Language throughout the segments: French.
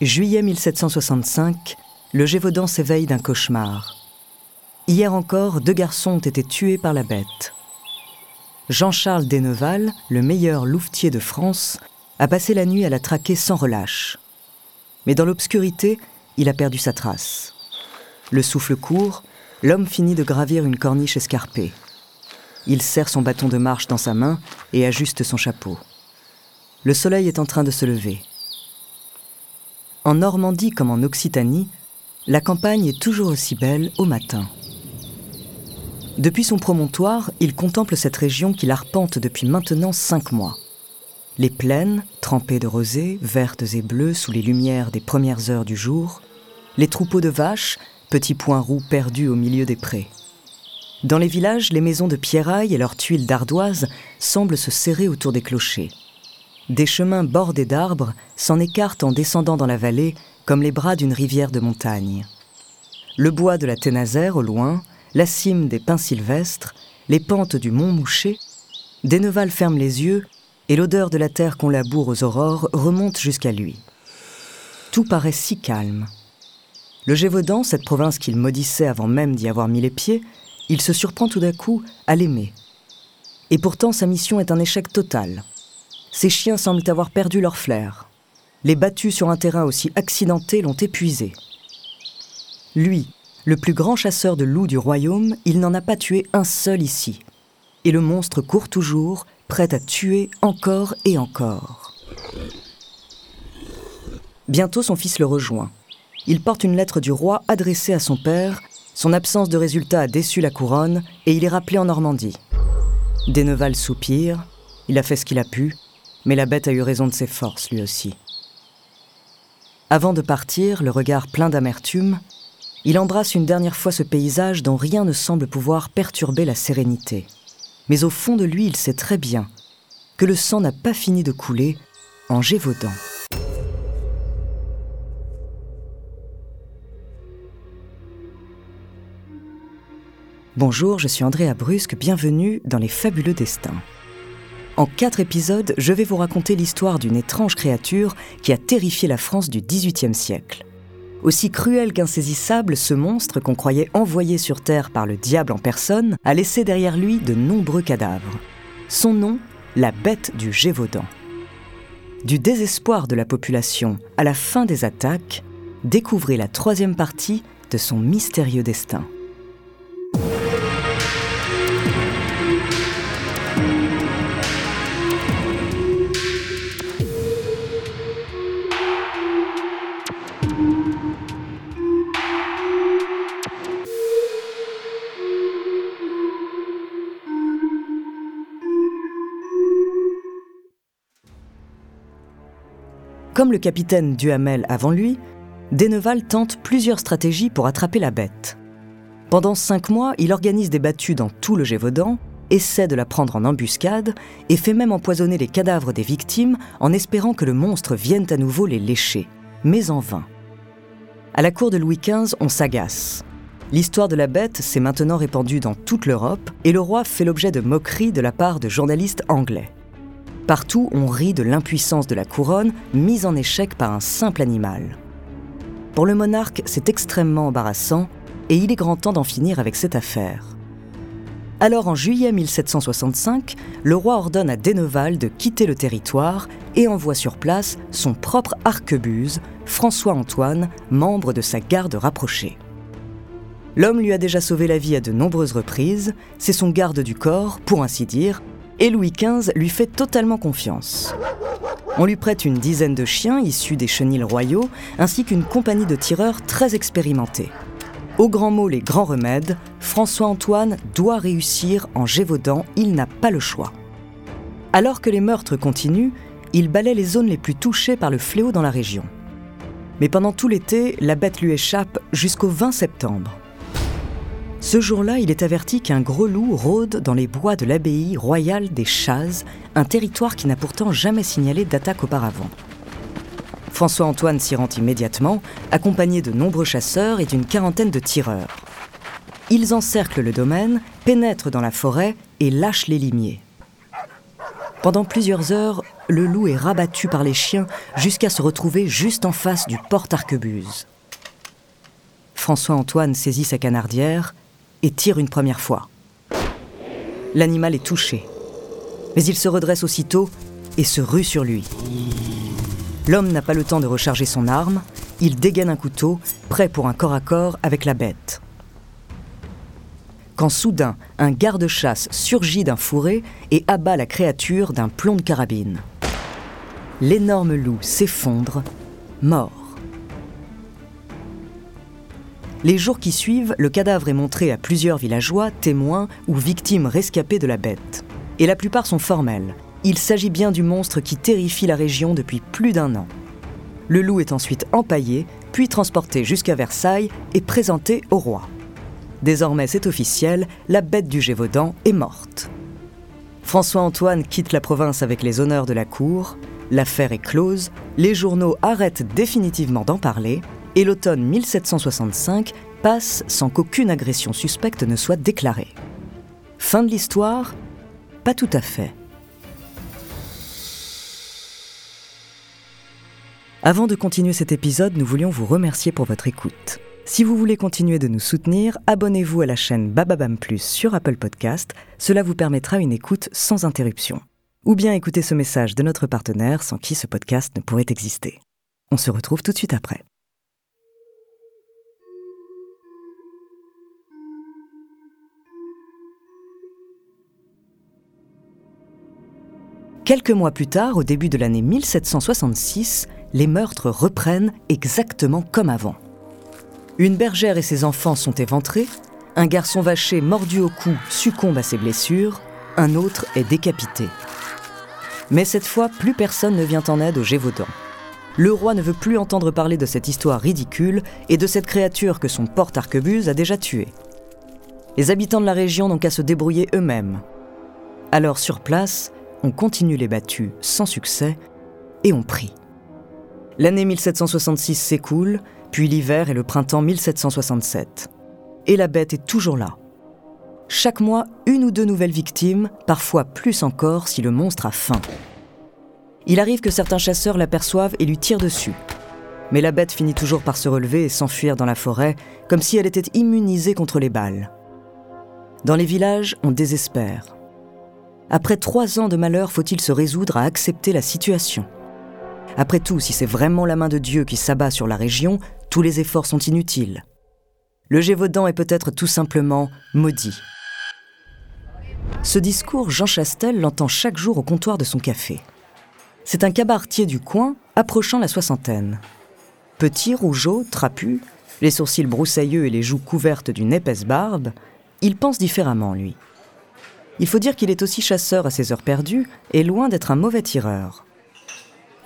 Juillet 1765, le Gévaudan s'éveille d'un cauchemar. Hier encore, deux garçons ont été tués par la bête. Jean-Charles Deneval, le meilleur louvetier de France, a passé la nuit à la traquer sans relâche. Mais dans l'obscurité, il a perdu sa trace. Le souffle court, l'homme finit de gravir une corniche escarpée. Il serre son bâton de marche dans sa main et ajuste son chapeau. Le soleil est en train de se lever. En Normandie comme en Occitanie, la campagne est toujours aussi belle au matin. Depuis son promontoire, il contemple cette région qu'il arpente depuis maintenant cinq mois. Les plaines, trempées de rosée, vertes et bleues sous les lumières des premières heures du jour, les troupeaux de vaches, petits points roux perdus au milieu des prés. Dans les villages, les maisons de pierrailles et leurs tuiles d'ardoise semblent se serrer autour des clochers. Des chemins bordés d'arbres s'en écartent en descendant dans la vallée comme les bras d'une rivière de montagne. Le bois de la Ténazère au loin, la cime des pins sylvestres, les pentes du mont Mouché, Deneval ferme les yeux et l'odeur de la terre qu'on laboure aux aurores remonte jusqu'à lui. Tout paraît si calme. Le Gévaudan, cette province qu'il maudissait avant même d'y avoir mis les pieds, il se surprend tout d'un coup à l'aimer. Et pourtant sa mission est un échec total. Ces chiens semblent avoir perdu leur flair. Les battus sur un terrain aussi accidenté l'ont épuisé. Lui, le plus grand chasseur de loups du royaume, il n'en a pas tué un seul ici. Et le monstre court toujours, prêt à tuer encore et encore. Bientôt son fils le rejoint. Il porte une lettre du roi adressée à son père. Son absence de résultat a déçu la couronne et il est rappelé en Normandie. Deneval soupire. Il a fait ce qu'il a pu, mais la bête a eu raison de ses forces, lui aussi. Avant de partir, le regard plein d'amertume, il embrasse une dernière fois ce paysage dont rien ne semble pouvoir perturber la sérénité. Mais au fond de lui, il sait très bien que le sang n'a pas fini de couler en Gévaudan. Bonjour, je suis Andrea Brusque, bienvenue dans Les Fabuleux Destins. En quatre épisodes, je vais vous raconter l'histoire d'une étrange créature qui a terrifié la France du XVIIIe siècle. Aussi cruel qu'insaisissable, ce monstre qu'on croyait envoyé sur Terre par le diable en personne a laissé derrière lui de nombreux cadavres. Son nom, la bête du Gévaudan. Du désespoir de la population à la fin des attaques, découvrez la troisième partie de son mystérieux destin. Comme le capitaine Duhamel avant lui, Deneval tente plusieurs stratégies pour attraper la bête. Pendant cinq mois, il organise des battues dans tout le Gévaudan, essaie de la prendre en embuscade et fait même empoisonner les cadavres des victimes en espérant que le monstre vienne à nouveau les lécher, mais en vain. À la cour de Louis XV, on s'agace. L'histoire de la bête s'est maintenant répandue dans toute l'Europe et le roi fait l'objet de moqueries de la part de journalistes anglais. Partout, on rit de l'impuissance de la couronne mise en échec par un simple animal. Pour le monarque, c'est extrêmement embarrassant et il est grand temps d'en finir avec cette affaire. Alors en juillet 1765, le roi ordonne à Deneval de quitter le territoire et envoie sur place son propre arquebuse, François-Antoine, membre de sa garde rapprochée. L'homme lui a déjà sauvé la vie à de nombreuses reprises, c'est son garde du corps, pour ainsi dire, et Louis XV lui fait totalement confiance. On lui prête une dizaine de chiens issus des chenils royaux, ainsi qu'une compagnie de tireurs très expérimentés. Au grand mot les grands remèdes, François-Antoine doit réussir en Gévaudan, il n'a pas le choix. Alors que les meurtres continuent, il balaie les zones les plus touchées par le fléau dans la région. Mais pendant tout l'été, la bête lui échappe jusqu'au 20 septembre. Ce jour-là, il est averti qu'un gros loup rôde dans les bois de l'abbaye royale des Chazes, un territoire qui n'a pourtant jamais signalé d'attaque auparavant. François-Antoine s'y rend immédiatement, accompagné de nombreux chasseurs et d'une quarantaine de tireurs. Ils encerclent le domaine, pénètrent dans la forêt et lâchent les limiers. Pendant plusieurs heures, le loup est rabattu par les chiens jusqu'à se retrouver juste en face du porte-arquebuse. François-Antoine saisit sa canardière et tire une première fois. L'animal est touché, mais il se redresse aussitôt et se rue sur lui. L'homme n'a pas le temps de recharger son arme, il dégaine un couteau, prêt pour un corps à corps avec la bête. Quand soudain, un garde-chasse surgit d'un fourré et abat la créature d'un plomb de carabine. L'énorme loup s'effondre, mort. Les jours qui suivent, le cadavre est montré à plusieurs villageois, témoins ou victimes rescapées de la bête. Et la plupart sont formels. Il s'agit bien du monstre qui terrifie la région depuis plus d'un an. Le loup est ensuite empaillé, puis transporté jusqu'à Versailles et présenté au roi. Désormais c'est officiel, la bête du Gévaudan est morte. François-Antoine quitte la province avec les honneurs de la cour, l'affaire est close, les journaux arrêtent définitivement d'en parler, et l'automne 1765 passe sans qu'aucune agression suspecte ne soit déclarée. Fin de l'histoire Pas tout à fait. Avant de continuer cet épisode, nous voulions vous remercier pour votre écoute. Si vous voulez continuer de nous soutenir, abonnez-vous à la chaîne Bababam Plus sur Apple Podcast, cela vous permettra une écoute sans interruption. Ou bien écoutez ce message de notre partenaire sans qui ce podcast ne pourrait exister. On se retrouve tout de suite après. Quelques mois plus tard, au début de l'année 1766, les meurtres reprennent exactement comme avant. Une bergère et ses enfants sont éventrés, un garçon vaché mordu au cou succombe à ses blessures, un autre est décapité. Mais cette fois, plus personne ne vient en aide au Gévaudan. Le roi ne veut plus entendre parler de cette histoire ridicule et de cette créature que son porte-arquebuse a déjà tuée. Les habitants de la région n'ont qu'à se débrouiller eux-mêmes. Alors sur place, on continue les battues sans succès et on prie. L'année 1766 s'écoule, puis l'hiver et le printemps 1767. Et la bête est toujours là. Chaque mois, une ou deux nouvelles victimes, parfois plus encore si le monstre a faim. Il arrive que certains chasseurs l'aperçoivent et lui tirent dessus. Mais la bête finit toujours par se relever et s'enfuir dans la forêt, comme si elle était immunisée contre les balles. Dans les villages, on désespère. Après trois ans de malheur, faut-il se résoudre à accepter la situation? Après tout, si c'est vraiment la main de Dieu qui s'abat sur la région, tous les efforts sont inutiles. Le Gévaudan est peut-être tout simplement maudit. Ce discours, Jean Chastel l'entend chaque jour au comptoir de son café. C'est un cabaretier du coin, approchant la soixantaine. Petit, rougeau, trapu, les sourcils broussailleux et les joues couvertes d'une épaisse barbe, il pense différemment, lui. Il faut dire qu'il est aussi chasseur à ses heures perdues et loin d'être un mauvais tireur.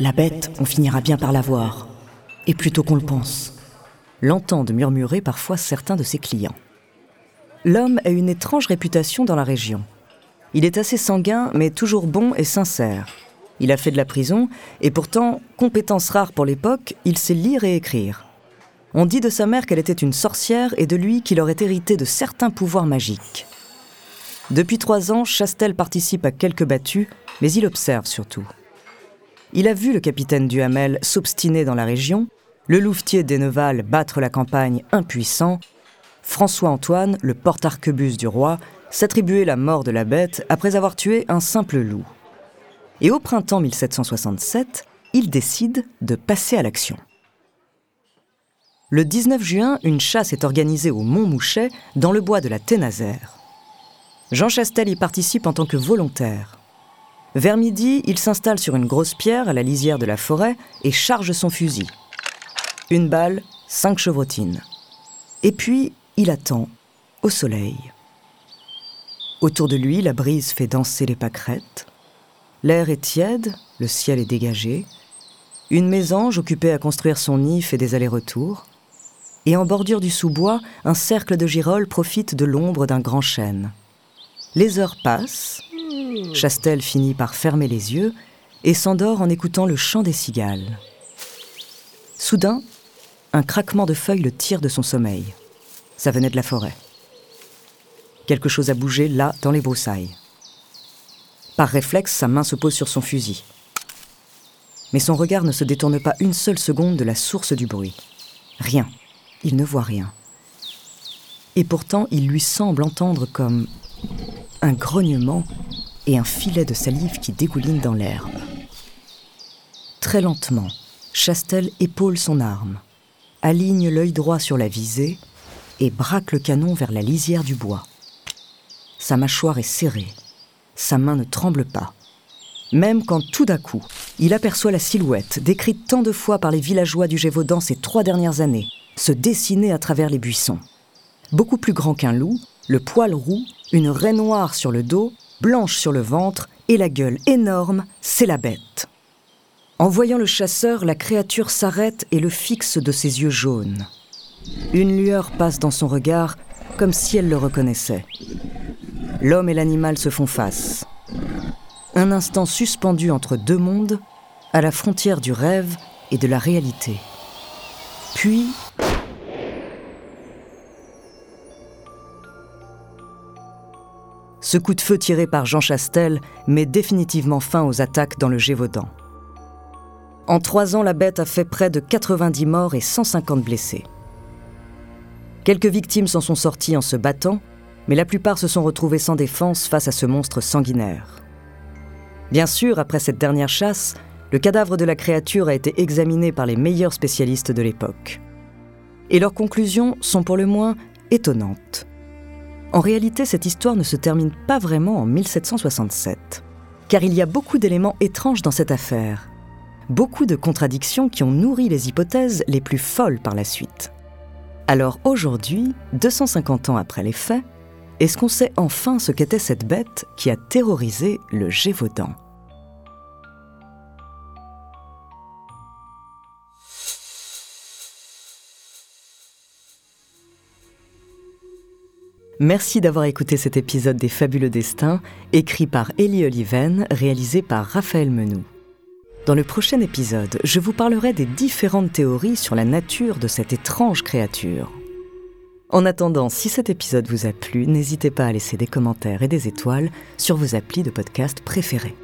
La bête, on finira bien par la voir. Et plutôt qu'on le pense. L'entendent murmurer parfois certains de ses clients. L'homme a une étrange réputation dans la région. Il est assez sanguin, mais toujours bon et sincère. Il a fait de la prison, et pourtant, compétence rare pour l'époque, il sait lire et écrire. On dit de sa mère qu'elle était une sorcière et de lui qu'il aurait hérité de certains pouvoirs magiques. Depuis trois ans, Chastel participe à quelques battues, mais il observe surtout. Il a vu le capitaine Duhamel s'obstiner dans la région, le louvetier d'Enneval battre la campagne impuissant, François-Antoine, le porte-arquebuse du roi, s'attribuer la mort de la bête après avoir tué un simple loup. Et au printemps 1767, il décide de passer à l'action. Le 19 juin, une chasse est organisée au Mont Mouchet, dans le bois de la Ténazère. Jean Chastel y participe en tant que volontaire. Vers midi, il s'installe sur une grosse pierre à la lisière de la forêt et charge son fusil. Une balle, cinq chevrotines. Et puis, il attend, au soleil. Autour de lui, la brise fait danser les pâquerettes. L'air est tiède, le ciel est dégagé. Une mésange occupée à construire son nid fait des allers-retours. Et en bordure du sous-bois, un cercle de girolles profite de l'ombre d'un grand chêne. Les heures passent. Chastel finit par fermer les yeux et s'endort en écoutant le chant des cigales. Soudain, un craquement de feuilles le tire de son sommeil. Ça venait de la forêt. Quelque chose a bougé là, dans les broussailles. Par réflexe, sa main se pose sur son fusil. Mais son regard ne se détourne pas une seule seconde de la source du bruit. Rien. Il ne voit rien. Et pourtant, il lui semble entendre comme un grognement et un filet de salive qui dégouline dans l'herbe. Très lentement, Chastel épaule son arme, aligne l'œil droit sur la visée et braque le canon vers la lisière du bois. Sa mâchoire est serrée, sa main ne tremble pas. Même quand tout d'un coup, il aperçoit la silhouette, décrite tant de fois par les villageois du Gévaudan ces trois dernières années, se dessiner à travers les buissons. Beaucoup plus grand qu'un loup, le poil roux, une raie noire sur le dos, blanche sur le ventre et la gueule énorme, c'est la bête. En voyant le chasseur, la créature s'arrête et le fixe de ses yeux jaunes. Une lueur passe dans son regard comme si elle le reconnaissait. L'homme et l'animal se font face. Un instant suspendu entre deux mondes, à la frontière du rêve et de la réalité. Puis... Ce coup de feu tiré par Jean Chastel met définitivement fin aux attaques dans le Gévaudan. En trois ans, la bête a fait près de 90 morts et 150 blessés. Quelques victimes s'en sont sorties en se battant, mais la plupart se sont retrouvés sans défense face à ce monstre sanguinaire. Bien sûr, après cette dernière chasse, le cadavre de la créature a été examiné par les meilleurs spécialistes de l'époque. Et leurs conclusions sont pour le moins étonnantes. En réalité, cette histoire ne se termine pas vraiment en 1767, car il y a beaucoup d'éléments étranges dans cette affaire, beaucoup de contradictions qui ont nourri les hypothèses les plus folles par la suite. Alors aujourd'hui, 250 ans après les faits, est-ce qu'on sait enfin ce qu'était cette bête qui a terrorisé le Gévaudan? Merci d'avoir écouté cet épisode des Fabuleux Destins, écrit par Elie Oliven, réalisé par Raphaël Menou. Dans le prochain épisode, je vous parlerai des différentes théories sur la nature de cette étrange créature. En attendant, si cet épisode vous a plu, n'hésitez pas à laisser des commentaires et des étoiles sur vos applis de podcast préférés.